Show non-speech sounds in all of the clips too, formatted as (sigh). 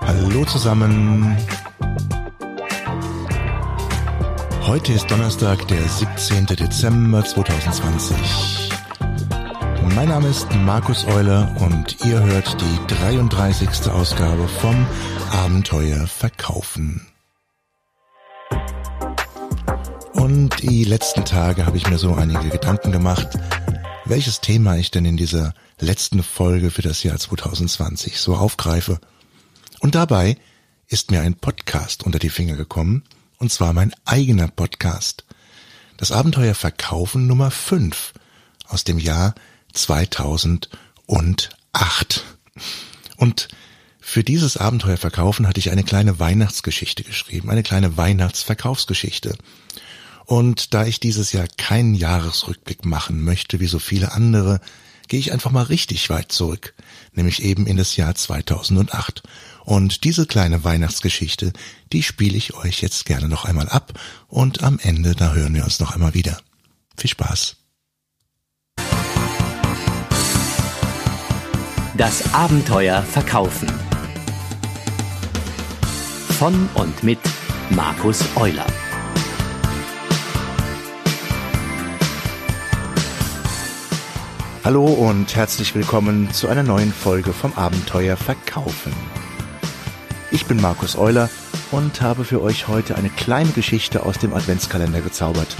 Hallo zusammen. Heute ist Donnerstag, der 17. Dezember 2020. Mein Name ist Markus Euler und ihr hört die 33. Ausgabe vom Abenteuer Verkaufen. Und die letzten Tage habe ich mir so einige Gedanken gemacht, welches Thema ich denn in dieser letzten Folge für das Jahr 2020 so aufgreife. Und dabei ist mir ein Podcast unter die Finger gekommen, und zwar mein eigener Podcast. Das Abenteuer Verkaufen Nummer 5 aus dem Jahr 2008. Und für dieses Abenteuer Verkaufen hatte ich eine kleine Weihnachtsgeschichte geschrieben, eine kleine Weihnachtsverkaufsgeschichte. Und da ich dieses Jahr keinen Jahresrückblick machen möchte, wie so viele andere, gehe ich einfach mal richtig weit zurück, nämlich eben in das Jahr 2008. Und diese kleine Weihnachtsgeschichte, die spiele ich euch jetzt gerne noch einmal ab und am Ende, da hören wir uns noch einmal wieder. Viel Spaß. Das Abenteuer Verkaufen. Von und mit Markus Euler. Hallo und herzlich willkommen zu einer neuen Folge vom Abenteuer Verkaufen. Ich bin Markus Euler und habe für euch heute eine kleine Geschichte aus dem Adventskalender gezaubert.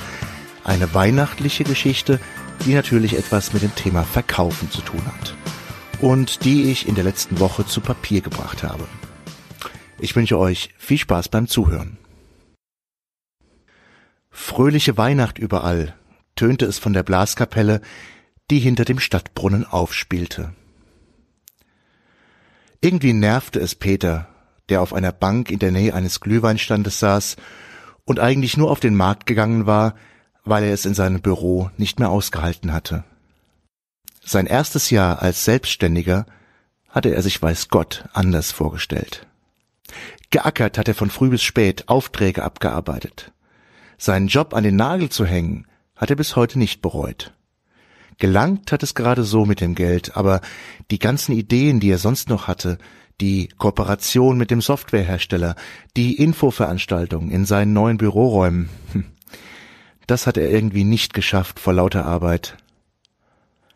Eine weihnachtliche Geschichte, die natürlich etwas mit dem Thema Verkaufen zu tun hat. Und die ich in der letzten Woche zu Papier gebracht habe. Ich wünsche euch viel Spaß beim Zuhören. Fröhliche Weihnacht überall, tönte es von der Blaskapelle, die hinter dem Stadtbrunnen aufspielte. Irgendwie nervte es Peter, der auf einer Bank in der Nähe eines Glühweinstandes saß und eigentlich nur auf den Markt gegangen war, weil er es in seinem Büro nicht mehr ausgehalten hatte. Sein erstes Jahr als Selbstständiger hatte er sich weiß Gott anders vorgestellt. Geackert hat er von früh bis spät Aufträge abgearbeitet. Seinen Job an den Nagel zu hängen, hat er bis heute nicht bereut. Gelangt hat es gerade so mit dem Geld, aber die ganzen Ideen, die er sonst noch hatte, die Kooperation mit dem Softwarehersteller, die Infoveranstaltung in seinen neuen Büroräumen, hm, das hat er irgendwie nicht geschafft vor lauter Arbeit.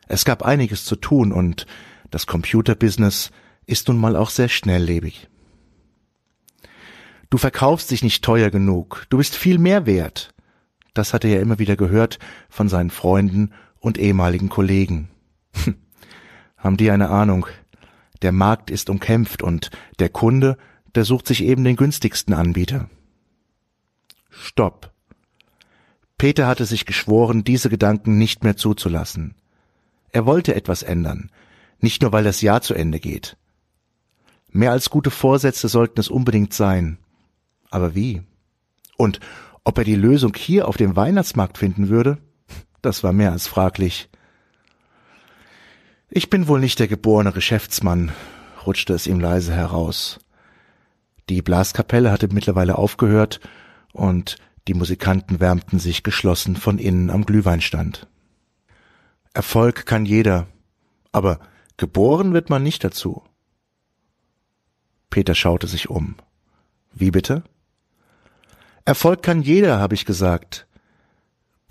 Es gab einiges zu tun und das Computerbusiness ist nun mal auch sehr schnelllebig. Du verkaufst dich nicht teuer genug, du bist viel mehr wert. Das hatte er immer wieder gehört von seinen Freunden und ehemaligen Kollegen. (laughs) Haben die eine Ahnung? Der Markt ist umkämpft und der Kunde, der sucht sich eben den günstigsten Anbieter. Stopp. Peter hatte sich geschworen, diese Gedanken nicht mehr zuzulassen. Er wollte etwas ändern, nicht nur weil das Jahr zu Ende geht. Mehr als gute Vorsätze sollten es unbedingt sein. Aber wie? Und ob er die Lösung hier auf dem Weihnachtsmarkt finden würde? Das war mehr als fraglich. Ich bin wohl nicht der geborene Geschäftsmann, rutschte es ihm leise heraus. Die Blaskapelle hatte mittlerweile aufgehört und die Musikanten wärmten sich geschlossen von innen am Glühweinstand. Erfolg kann jeder, aber geboren wird man nicht dazu. Peter schaute sich um. Wie bitte? Erfolg kann jeder, habe ich gesagt.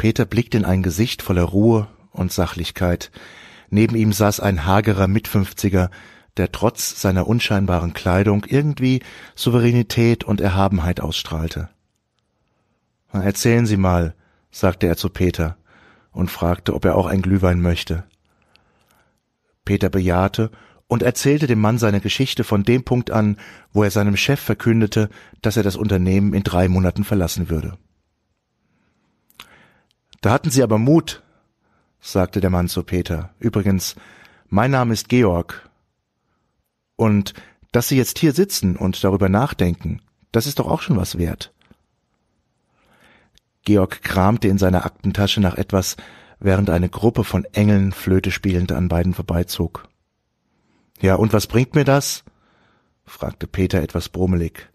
Peter blickte in ein Gesicht voller Ruhe und Sachlichkeit. Neben ihm saß ein hagerer Mitfünfziger, der trotz seiner unscheinbaren Kleidung irgendwie Souveränität und Erhabenheit ausstrahlte. Erzählen Sie mal, sagte er zu Peter und fragte, ob er auch ein Glühwein möchte. Peter bejahte und erzählte dem Mann seine Geschichte von dem Punkt an, wo er seinem Chef verkündete, dass er das Unternehmen in drei Monaten verlassen würde. Da hatten Sie aber Mut, sagte der Mann zu Peter. Übrigens, mein Name ist Georg. Und dass Sie jetzt hier sitzen und darüber nachdenken, das ist doch auch schon was wert. Georg kramte in seiner Aktentasche nach etwas, während eine Gruppe von Engeln Flöte spielend an beiden vorbeizog. Ja, und was bringt mir das? fragte Peter etwas brummelig.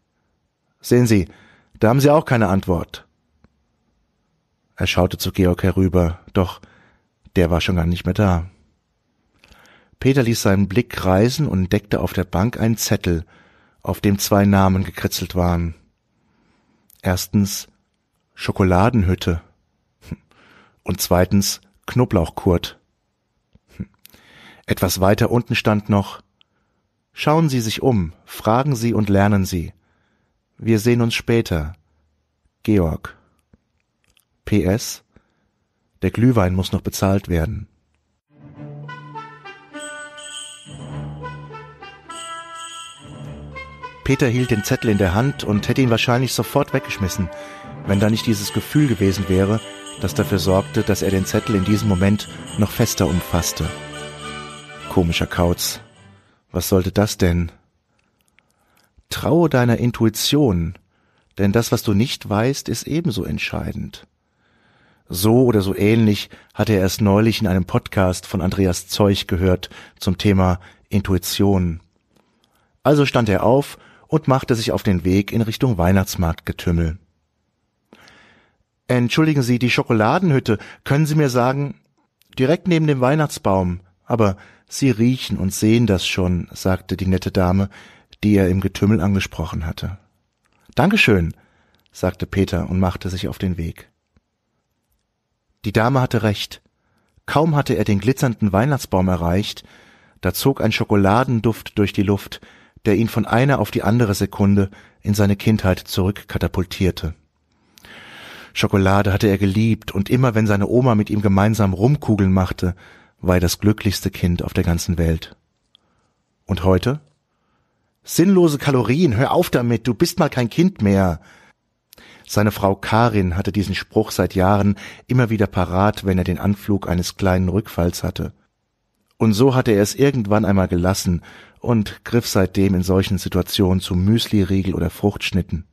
Sehen Sie, da haben Sie auch keine Antwort. Er schaute zu Georg herüber, doch der war schon gar nicht mehr da. Peter ließ seinen Blick reisen und entdeckte auf der Bank einen Zettel, auf dem zwei Namen gekritzelt waren. Erstens Schokoladenhütte (laughs) und zweitens Knoblauchkurt. Etwas weiter unten stand noch Schauen Sie sich um, fragen Sie und lernen Sie. Wir sehen uns später. Georg. PS. Der Glühwein muss noch bezahlt werden. Peter hielt den Zettel in der Hand und hätte ihn wahrscheinlich sofort weggeschmissen, wenn da nicht dieses Gefühl gewesen wäre, das dafür sorgte, dass er den Zettel in diesem Moment noch fester umfasste. Komischer Kauz. Was sollte das denn? Traue deiner Intuition, denn das, was du nicht weißt, ist ebenso entscheidend. So oder so ähnlich hatte er es neulich in einem Podcast von Andreas Zeug gehört zum Thema Intuition. Also stand er auf und machte sich auf den Weg in Richtung Weihnachtsmarktgetümmel. Entschuldigen Sie, die Schokoladenhütte, können Sie mir sagen, direkt neben dem Weihnachtsbaum, aber Sie riechen und sehen das schon, sagte die nette Dame, die er im Getümmel angesprochen hatte. Dankeschön, sagte Peter und machte sich auf den Weg. Die Dame hatte recht. Kaum hatte er den glitzernden Weihnachtsbaum erreicht, da zog ein Schokoladenduft durch die Luft, der ihn von einer auf die andere Sekunde in seine Kindheit zurückkatapultierte. Schokolade hatte er geliebt, und immer wenn seine Oma mit ihm gemeinsam Rumkugeln machte, war er das glücklichste Kind auf der ganzen Welt. Und heute? Sinnlose Kalorien, hör auf damit, du bist mal kein Kind mehr. Seine Frau Karin hatte diesen Spruch seit Jahren immer wieder parat, wenn er den Anflug eines kleinen Rückfalls hatte. Und so hatte er es irgendwann einmal gelassen und griff seitdem in solchen Situationen zu Müsliriegel oder Fruchtschnitten.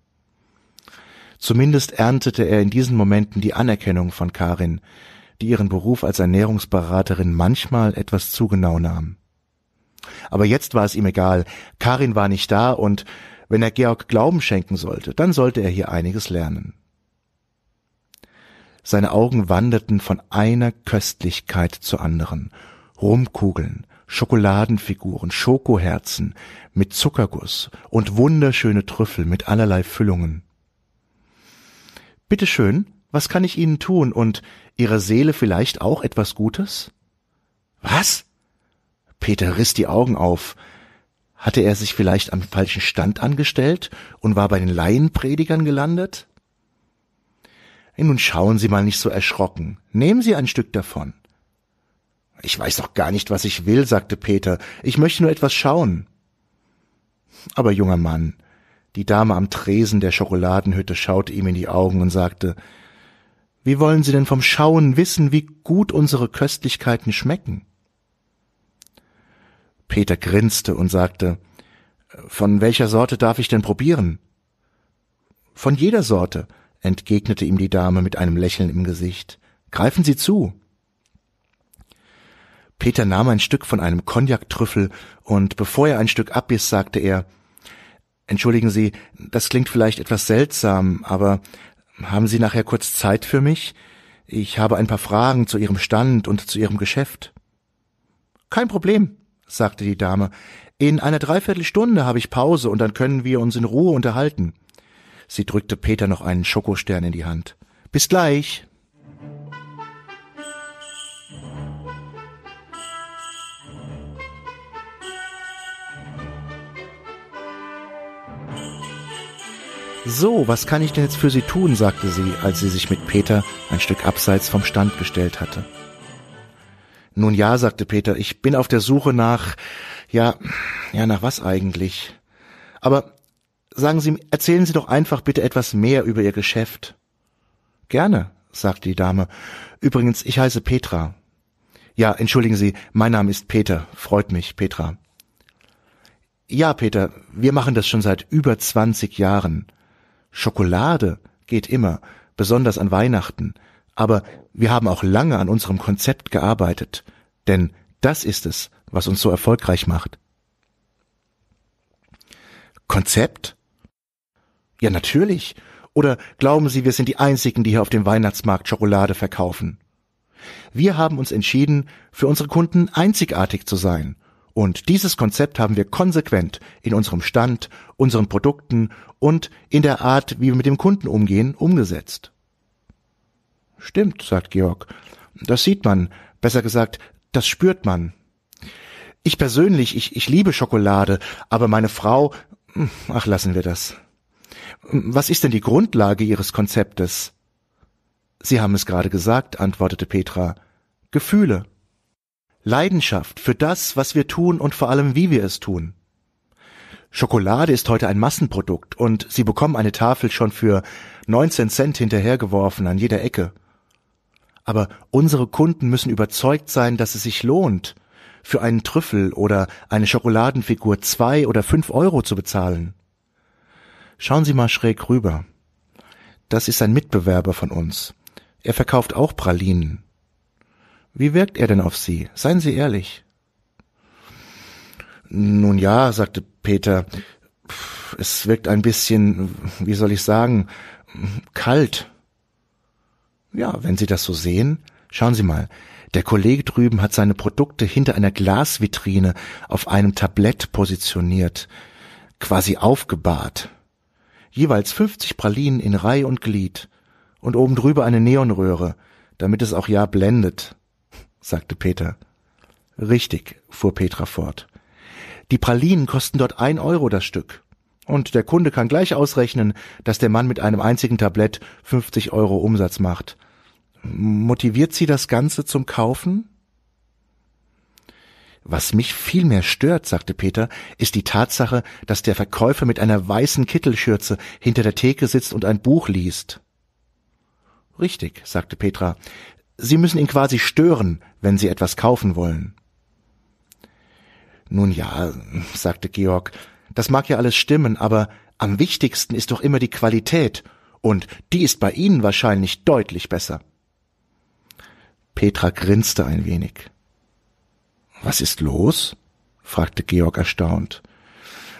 Zumindest erntete er in diesen Momenten die Anerkennung von Karin, die ihren Beruf als Ernährungsberaterin manchmal etwas zu genau nahm. Aber jetzt war es ihm egal. Karin war nicht da und wenn er Georg Glauben schenken sollte, dann sollte er hier einiges lernen. Seine Augen wanderten von einer Köstlichkeit zur anderen. Rumkugeln, Schokoladenfiguren, Schokoherzen mit Zuckerguss und wunderschöne Trüffel mit allerlei Füllungen. Bitte schön, was kann ich Ihnen tun und Ihrer Seele vielleicht auch etwas Gutes? Was? Peter riss die Augen auf. Hatte er sich vielleicht am falschen Stand angestellt und war bei den Laienpredigern gelandet? Nun schauen Sie mal nicht so erschrocken. Nehmen Sie ein Stück davon. Ich weiß doch gar nicht, was ich will, sagte Peter. Ich möchte nur etwas schauen. Aber junger Mann, die Dame am Tresen der Schokoladenhütte schaute ihm in die Augen und sagte, wie wollen Sie denn vom Schauen wissen, wie gut unsere Köstlichkeiten schmecken? Peter grinste und sagte, Von welcher Sorte darf ich denn probieren? Von jeder Sorte, entgegnete ihm die Dame mit einem Lächeln im Gesicht. Greifen Sie zu. Peter nahm ein Stück von einem Cognac-Trüffel und bevor er ein Stück abbiss, sagte er, Entschuldigen Sie, das klingt vielleicht etwas seltsam, aber haben Sie nachher kurz Zeit für mich? Ich habe ein paar Fragen zu Ihrem Stand und zu Ihrem Geschäft. Kein Problem, sagte die Dame. In einer Dreiviertelstunde habe ich Pause und dann können wir uns in Ruhe unterhalten. Sie drückte Peter noch einen Schokostern in die Hand. Bis gleich. So, was kann ich denn jetzt für Sie tun? sagte sie, als sie sich mit Peter ein Stück abseits vom Stand gestellt hatte. Nun ja, sagte Peter, ich bin auf der Suche nach, ja, ja, nach was eigentlich? Aber sagen Sie, erzählen Sie doch einfach bitte etwas mehr über Ihr Geschäft. Gerne, sagte die Dame. Übrigens, ich heiße Petra. Ja, entschuldigen Sie, mein Name ist Peter. Freut mich, Petra. Ja, Peter, wir machen das schon seit über zwanzig Jahren. Schokolade geht immer, besonders an Weihnachten, aber wir haben auch lange an unserem Konzept gearbeitet, denn das ist es, was uns so erfolgreich macht. Konzept? Ja, natürlich. Oder glauben Sie, wir sind die Einzigen, die hier auf dem Weihnachtsmarkt Schokolade verkaufen? Wir haben uns entschieden, für unsere Kunden einzigartig zu sein. Und dieses Konzept haben wir konsequent in unserem Stand, unseren Produkten und in der Art, wie wir mit dem Kunden umgehen, umgesetzt. Stimmt, sagt Georg. Das sieht man, besser gesagt, das spürt man. Ich persönlich, ich, ich liebe Schokolade, aber meine Frau, ach lassen wir das. Was ist denn die Grundlage Ihres Konzeptes? Sie haben es gerade gesagt, antwortete Petra. Gefühle. Leidenschaft für das, was wir tun und vor allem, wie wir es tun. Schokolade ist heute ein Massenprodukt und Sie bekommen eine Tafel schon für 19 Cent hinterhergeworfen an jeder Ecke. Aber unsere Kunden müssen überzeugt sein, dass es sich lohnt, für einen Trüffel oder eine Schokoladenfigur zwei oder fünf Euro zu bezahlen. Schauen Sie mal schräg rüber. Das ist ein Mitbewerber von uns. Er verkauft auch Pralinen. Wie wirkt er denn auf Sie? Seien Sie ehrlich. Nun ja, sagte Peter, es wirkt ein bisschen, wie soll ich sagen, kalt. Ja, wenn Sie das so sehen, schauen Sie mal, der Kollege drüben hat seine Produkte hinter einer Glasvitrine auf einem Tablett positioniert, quasi aufgebahrt. Jeweils 50 Pralinen in Reih und Glied und oben drüber eine Neonröhre, damit es auch ja blendet, (laughs) sagte Peter. Richtig, fuhr Petra fort. Die Pralinen kosten dort ein Euro das Stück. Und der Kunde kann gleich ausrechnen, dass der Mann mit einem einzigen Tablett 50 Euro Umsatz macht. Motiviert Sie das Ganze zum Kaufen? Was mich viel mehr stört, sagte Peter, ist die Tatsache, dass der Verkäufer mit einer weißen Kittelschürze hinter der Theke sitzt und ein Buch liest. Richtig, sagte Petra. Sie müssen ihn quasi stören, wenn Sie etwas kaufen wollen. Nun ja, sagte Georg, das mag ja alles stimmen, aber am wichtigsten ist doch immer die Qualität, und die ist bei Ihnen wahrscheinlich deutlich besser. Petra grinste ein wenig. Was ist los? fragte Georg erstaunt.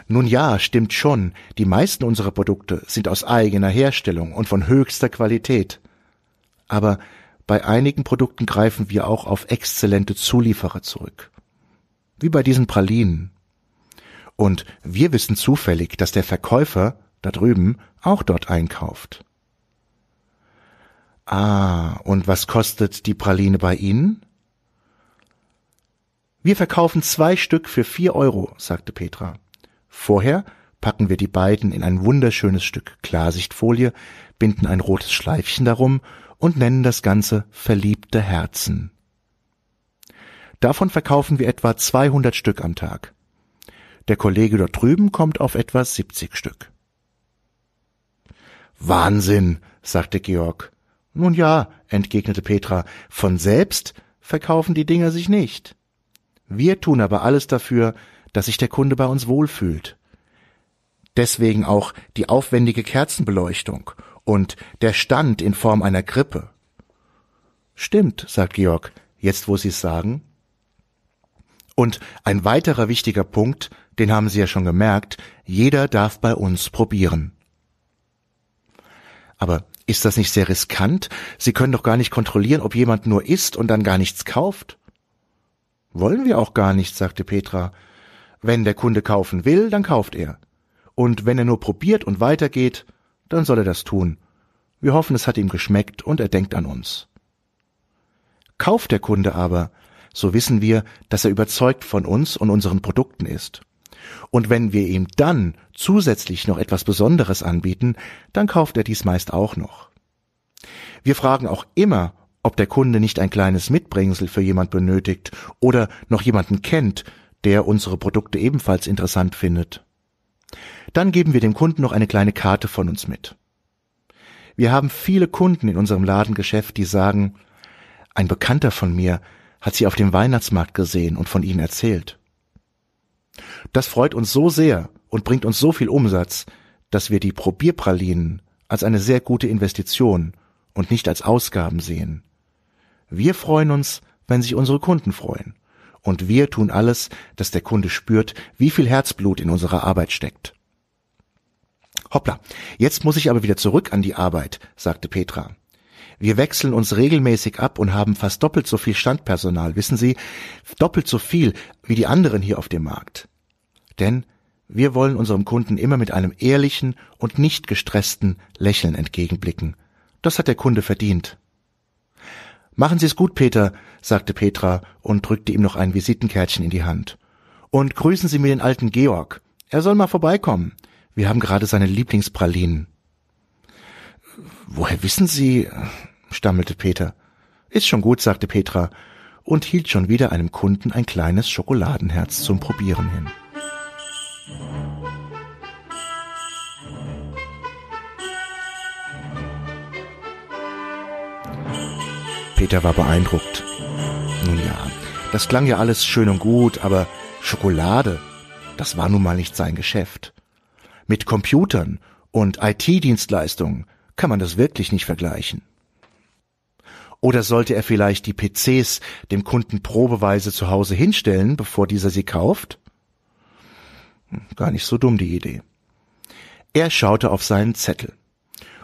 Nun ja, stimmt schon, die meisten unserer Produkte sind aus eigener Herstellung und von höchster Qualität aber bei einigen Produkten greifen wir auch auf exzellente Zulieferer zurück. Wie bei diesen Pralinen. Und wir wissen zufällig, dass der Verkäufer da drüben auch dort einkauft. Ah, und was kostet die Praline bei Ihnen? Wir verkaufen zwei Stück für vier Euro, sagte Petra. Vorher packen wir die beiden in ein wunderschönes Stück Klarsichtfolie, binden ein rotes Schleifchen darum und nennen das Ganze verliebte Herzen. Davon verkaufen wir etwa 200 Stück am Tag. Der Kollege dort drüben kommt auf etwa 70 Stück. Wahnsinn, sagte Georg. Nun ja, entgegnete Petra, von selbst verkaufen die Dinger sich nicht. Wir tun aber alles dafür, dass sich der Kunde bei uns wohlfühlt. Deswegen auch die aufwendige Kerzenbeleuchtung und der Stand in Form einer Krippe. Stimmt, sagt Georg, jetzt wo Sie es sagen. Und ein weiterer wichtiger Punkt, den haben Sie ja schon gemerkt, jeder darf bei uns probieren. Aber ist das nicht sehr riskant? Sie können doch gar nicht kontrollieren, ob jemand nur isst und dann gar nichts kauft. Wollen wir auch gar nicht, sagte Petra. Wenn der Kunde kaufen will, dann kauft er. Und wenn er nur probiert und weitergeht, dann soll er das tun. Wir hoffen, es hat ihm geschmeckt und er denkt an uns. Kauft der Kunde aber, so wissen wir, dass er überzeugt von uns und unseren Produkten ist. Und wenn wir ihm dann zusätzlich noch etwas Besonderes anbieten, dann kauft er dies meist auch noch. Wir fragen auch immer, ob der Kunde nicht ein kleines Mitbringsel für jemand benötigt oder noch jemanden kennt, der unsere Produkte ebenfalls interessant findet. Dann geben wir dem Kunden noch eine kleine Karte von uns mit. Wir haben viele Kunden in unserem Ladengeschäft, die sagen, ein Bekannter von mir hat sie auf dem Weihnachtsmarkt gesehen und von ihnen erzählt. Das freut uns so sehr und bringt uns so viel Umsatz, dass wir die Probierpralinen als eine sehr gute Investition und nicht als Ausgaben sehen. Wir freuen uns, wenn sich unsere Kunden freuen. Und wir tun alles, dass der Kunde spürt, wie viel Herzblut in unserer Arbeit steckt. Hoppla, jetzt muss ich aber wieder zurück an die Arbeit, sagte Petra. Wir wechseln uns regelmäßig ab und haben fast doppelt so viel Standpersonal, wissen Sie, doppelt so viel wie die anderen hier auf dem Markt. Denn wir wollen unserem Kunden immer mit einem ehrlichen und nicht gestressten Lächeln entgegenblicken. Das hat der Kunde verdient. Machen Sie es gut, Peter, sagte Petra und drückte ihm noch ein Visitenkärtchen in die Hand. Und grüßen Sie mir den alten Georg. Er soll mal vorbeikommen. Wir haben gerade seine Lieblingspralinen. Woher wissen Sie? stammelte Peter. Ist schon gut, sagte Petra und hielt schon wieder einem Kunden ein kleines Schokoladenherz zum Probieren hin. Peter war beeindruckt. Nun ja, das klang ja alles schön und gut, aber Schokolade, das war nun mal nicht sein Geschäft. Mit Computern und IT-Dienstleistungen kann man das wirklich nicht vergleichen. Oder sollte er vielleicht die PCs dem Kunden probeweise zu Hause hinstellen, bevor dieser sie kauft? Hm, gar nicht so dumm die Idee. Er schaute auf seinen Zettel.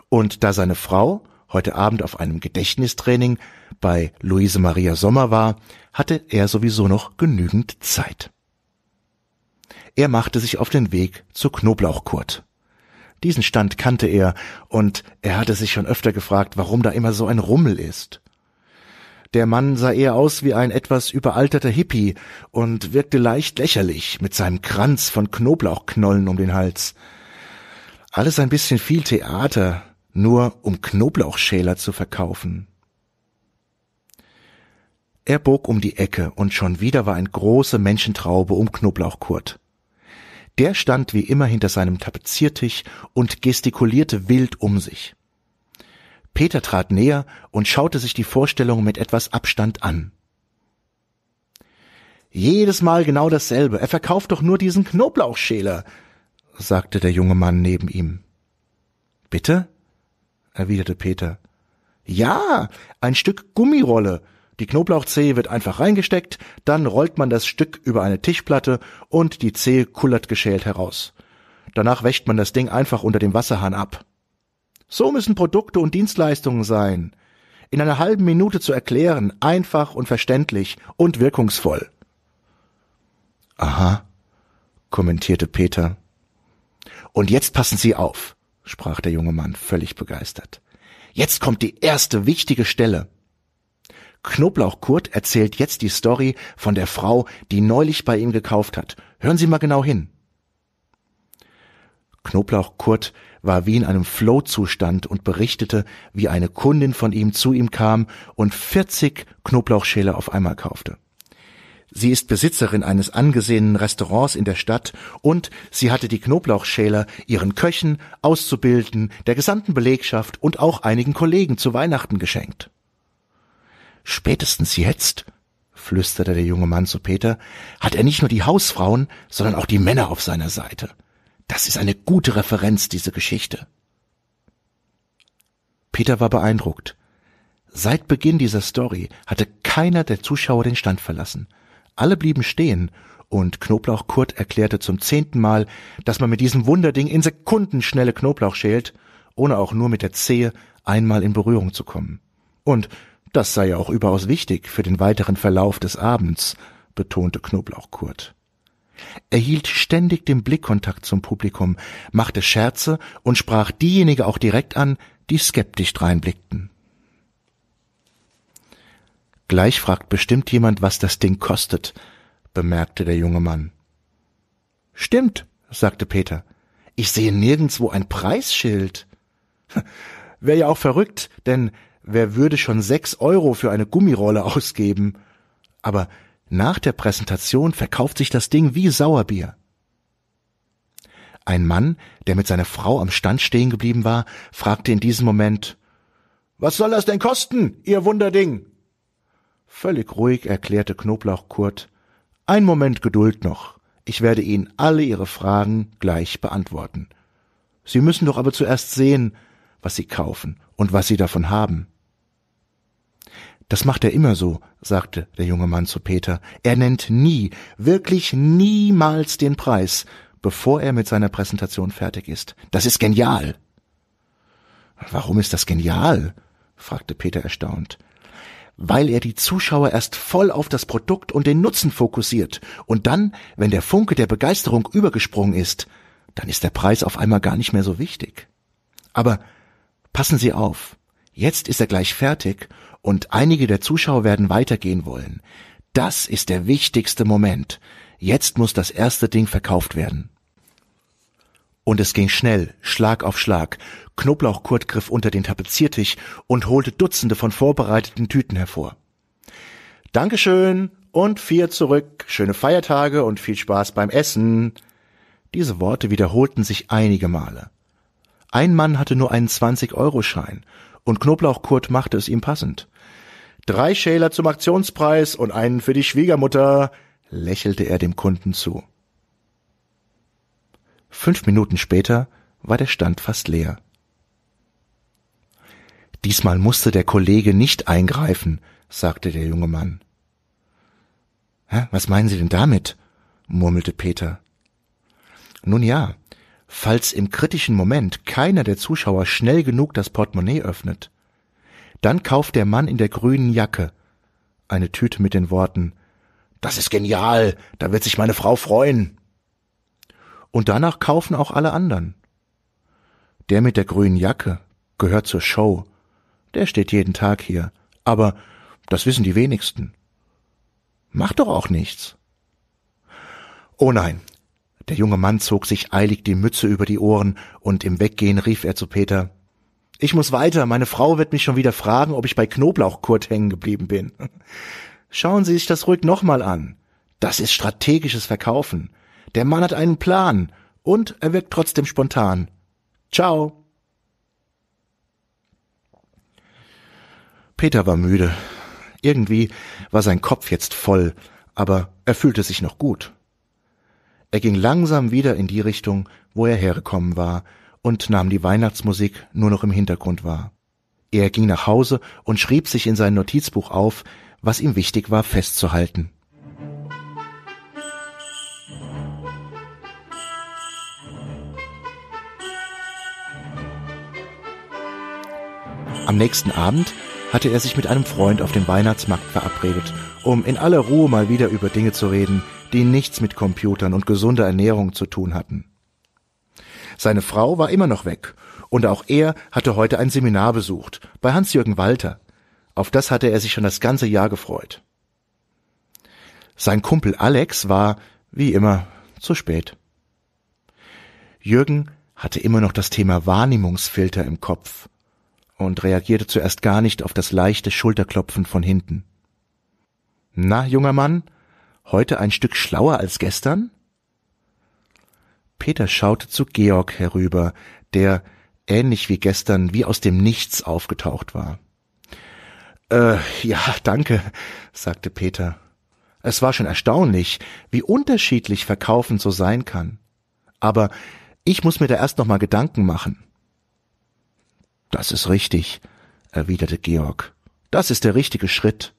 Und da seine Frau heute Abend auf einem Gedächtnistraining bei Luise Maria Sommer war, hatte er sowieso noch genügend Zeit. Er machte sich auf den Weg zu Knoblauchkurt. Diesen Stand kannte er, und er hatte sich schon öfter gefragt, warum da immer so ein Rummel ist. Der Mann sah eher aus wie ein etwas überalterter Hippie und wirkte leicht lächerlich mit seinem Kranz von Knoblauchknollen um den Hals. Alles ein bisschen viel Theater, nur um Knoblauchschäler zu verkaufen. Er bog um die Ecke und schon wieder war ein große Menschentraube um Knoblauchkurt. Der stand wie immer hinter seinem Tapeziertisch und gestikulierte wild um sich. Peter trat näher und schaute sich die Vorstellung mit etwas Abstand an. Jedes Mal genau dasselbe. Er verkauft doch nur diesen Knoblauchschäler, sagte der junge Mann neben ihm. Bitte? erwiderte Peter. Ja, ein Stück Gummirolle, die Knoblauchzehe wird einfach reingesteckt, dann rollt man das Stück über eine Tischplatte und die Zehe kullert geschält heraus. Danach wäscht man das Ding einfach unter dem Wasserhahn ab. So müssen Produkte und Dienstleistungen sein. In einer halben Minute zu erklären, einfach und verständlich und wirkungsvoll. Aha, kommentierte Peter. Und jetzt passen Sie auf, sprach der junge Mann völlig begeistert. Jetzt kommt die erste wichtige Stelle. Knoblauchkurt erzählt jetzt die Story von der Frau, die neulich bei ihm gekauft hat. Hören Sie mal genau hin. Knoblauchkurt war wie in einem Flow-Zustand und berichtete, wie eine Kundin von ihm zu ihm kam und 40 Knoblauchschäler auf einmal kaufte. Sie ist Besitzerin eines angesehenen Restaurants in der Stadt und sie hatte die Knoblauchschäler ihren Köchen, Auszubildenden, der gesamten Belegschaft und auch einigen Kollegen zu Weihnachten geschenkt. Spätestens jetzt, flüsterte der junge Mann zu Peter, hat er nicht nur die Hausfrauen, sondern auch die Männer auf seiner Seite. Das ist eine gute Referenz, diese Geschichte. Peter war beeindruckt. Seit Beginn dieser Story hatte keiner der Zuschauer den Stand verlassen. Alle blieben stehen, und Knoblauch Kurt erklärte zum zehnten Mal, dass man mit diesem Wunderding in Sekundenschnelle Knoblauch schält, ohne auch nur mit der Zehe einmal in Berührung zu kommen. Und das sei ja auch überaus wichtig für den weiteren Verlauf des Abends, betonte Knoblauchkurt. Er hielt ständig den Blickkontakt zum Publikum, machte Scherze und sprach diejenigen auch direkt an, die skeptisch dreinblickten. Gleich fragt bestimmt jemand, was das Ding kostet, bemerkte der junge Mann. Stimmt, sagte Peter. Ich sehe nirgendswo ein Preisschild. (laughs) Wäre ja auch verrückt, denn wer würde schon sechs Euro für eine Gummirolle (laughs) ausgeben? Aber nach der Präsentation verkauft sich das Ding wie Sauerbier. Ein Mann, der mit seiner Frau am Stand stehen geblieben war, fragte in diesem Moment Was soll das denn kosten, ihr Wunderding? Völlig ruhig erklärte Knoblauch Kurt Ein Moment Geduld noch. Ich werde Ihnen alle Ihre Fragen gleich beantworten. Sie müssen doch aber zuerst sehen, was Sie kaufen und was Sie davon haben. Das macht er immer so, sagte der junge Mann zu Peter. Er nennt nie, wirklich niemals den Preis, bevor er mit seiner Präsentation fertig ist. Das ist genial. Warum ist das genial? fragte Peter erstaunt. Weil er die Zuschauer erst voll auf das Produkt und den Nutzen fokussiert, und dann, wenn der Funke der Begeisterung übergesprungen ist, dann ist der Preis auf einmal gar nicht mehr so wichtig. Aber passen Sie auf, jetzt ist er gleich fertig und einige der Zuschauer werden weitergehen wollen. Das ist der wichtigste Moment. Jetzt muss das erste Ding verkauft werden. Und es ging schnell, Schlag auf Schlag. Knoblauchkurt griff unter den Tapeziertisch und holte Dutzende von vorbereiteten Tüten hervor. Dankeschön und vier zurück, schöne Feiertage und viel Spaß beim Essen. Diese Worte wiederholten sich einige Male. Ein Mann hatte nur einen 20-Euro-Schein und Knoblauchkurt machte es ihm passend. Drei Schäler zum Aktionspreis und einen für die Schwiegermutter, lächelte er dem Kunden zu. Fünf Minuten später war der Stand fast leer. Diesmal musste der Kollege nicht eingreifen, sagte der junge Mann. Hä, was meinen Sie denn damit? murmelte Peter. Nun ja, falls im kritischen Moment keiner der Zuschauer schnell genug das Portemonnaie öffnet, dann kauft der Mann in der grünen Jacke eine Tüte mit den Worten Das ist genial, da wird sich meine Frau freuen. Und danach kaufen auch alle anderen. Der mit der grünen Jacke gehört zur Show. Der steht jeden Tag hier. Aber das wissen die wenigsten. Macht doch auch nichts. Oh nein. Der junge Mann zog sich eilig die Mütze über die Ohren und im Weggehen rief er zu Peter Ich muss weiter, meine Frau wird mich schon wieder fragen, ob ich bei Knoblauchkurt hängen geblieben bin. (laughs) Schauen Sie sich das ruhig nochmal an. Das ist strategisches Verkaufen. Der Mann hat einen Plan und er wirkt trotzdem spontan. Ciao. Peter war müde. Irgendwie war sein Kopf jetzt voll, aber er fühlte sich noch gut. Er ging langsam wieder in die Richtung, wo er hergekommen war, und nahm die Weihnachtsmusik nur noch im Hintergrund wahr. Er ging nach Hause und schrieb sich in sein Notizbuch auf, was ihm wichtig war festzuhalten. Am nächsten Abend hatte er sich mit einem Freund auf dem Weihnachtsmarkt verabredet, um in aller Ruhe mal wieder über Dinge zu reden, die nichts mit Computern und gesunder Ernährung zu tun hatten. Seine Frau war immer noch weg, und auch er hatte heute ein Seminar besucht, bei Hans-Jürgen Walter. Auf das hatte er sich schon das ganze Jahr gefreut. Sein Kumpel Alex war, wie immer, zu spät. Jürgen hatte immer noch das Thema Wahrnehmungsfilter im Kopf und reagierte zuerst gar nicht auf das leichte Schulterklopfen von hinten. Na, junger Mann, heute ein Stück schlauer als gestern? Peter schaute zu Georg herüber, der, ähnlich wie gestern, wie aus dem Nichts aufgetaucht war. Äh, ja, danke, sagte Peter. Es war schon erstaunlich, wie unterschiedlich Verkaufen so sein kann. Aber ich muss mir da erst noch mal Gedanken machen. Das ist richtig, erwiderte Georg. Das ist der richtige Schritt.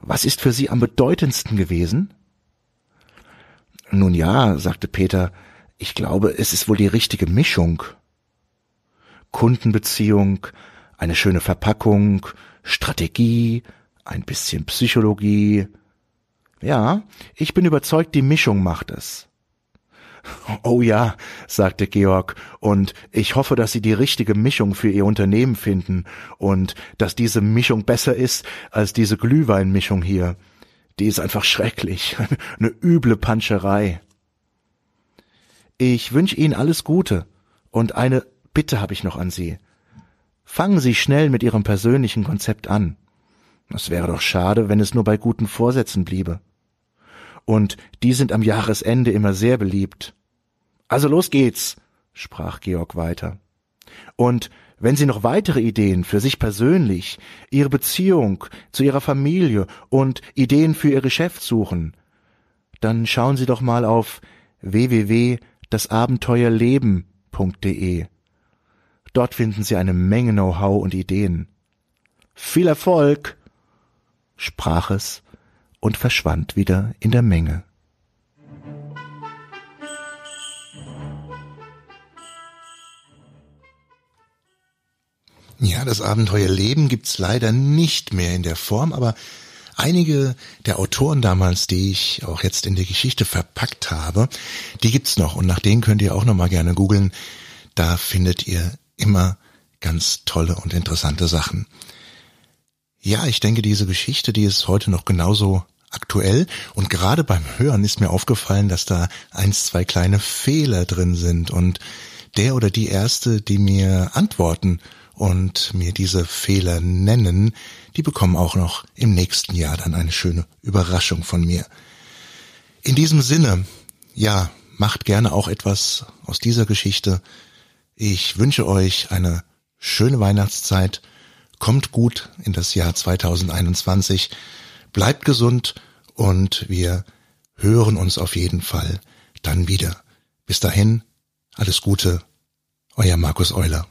Was ist für Sie am bedeutendsten gewesen? Nun ja, sagte Peter, ich glaube, es ist wohl die richtige Mischung. Kundenbeziehung, eine schöne Verpackung, Strategie, ein bisschen Psychologie. Ja, ich bin überzeugt, die Mischung macht es. Oh ja, sagte Georg, und ich hoffe, dass Sie die richtige Mischung für Ihr Unternehmen finden und dass diese Mischung besser ist als diese Glühweinmischung hier. Die ist einfach schrecklich, (laughs) eine üble Panscherei. Ich wünsche Ihnen alles Gute und eine Bitte habe ich noch an Sie. Fangen Sie schnell mit Ihrem persönlichen Konzept an. Es wäre doch schade, wenn es nur bei guten Vorsätzen bliebe. Und die sind am Jahresende immer sehr beliebt. Also los geht's, sprach Georg weiter. Und wenn Sie noch weitere Ideen für sich persönlich, Ihre Beziehung zu Ihrer Familie und Ideen für Ihr Geschäft suchen, dann schauen Sie doch mal auf www.dasabenteuerleben.de. Dort finden Sie eine Menge Know-how und Ideen. Viel Erfolg, sprach es und verschwand wieder in der Menge. Ja, das Abenteuerleben gibt's leider nicht mehr in der Form, aber einige der Autoren damals, die ich auch jetzt in die Geschichte verpackt habe, die gibt's noch und nach denen könnt ihr auch noch mal gerne googeln. Da findet ihr immer ganz tolle und interessante Sachen. Ja, ich denke, diese Geschichte, die ist heute noch genauso aktuell und gerade beim Hören ist mir aufgefallen, dass da eins, zwei kleine Fehler drin sind und der oder die erste, die mir antworten und mir diese Fehler nennen, die bekommen auch noch im nächsten Jahr dann eine schöne Überraschung von mir. In diesem Sinne, ja, macht gerne auch etwas aus dieser Geschichte. Ich wünsche euch eine schöne Weihnachtszeit, kommt gut in das Jahr 2021, bleibt gesund und wir hören uns auf jeden Fall dann wieder. Bis dahin, alles Gute, euer Markus Euler.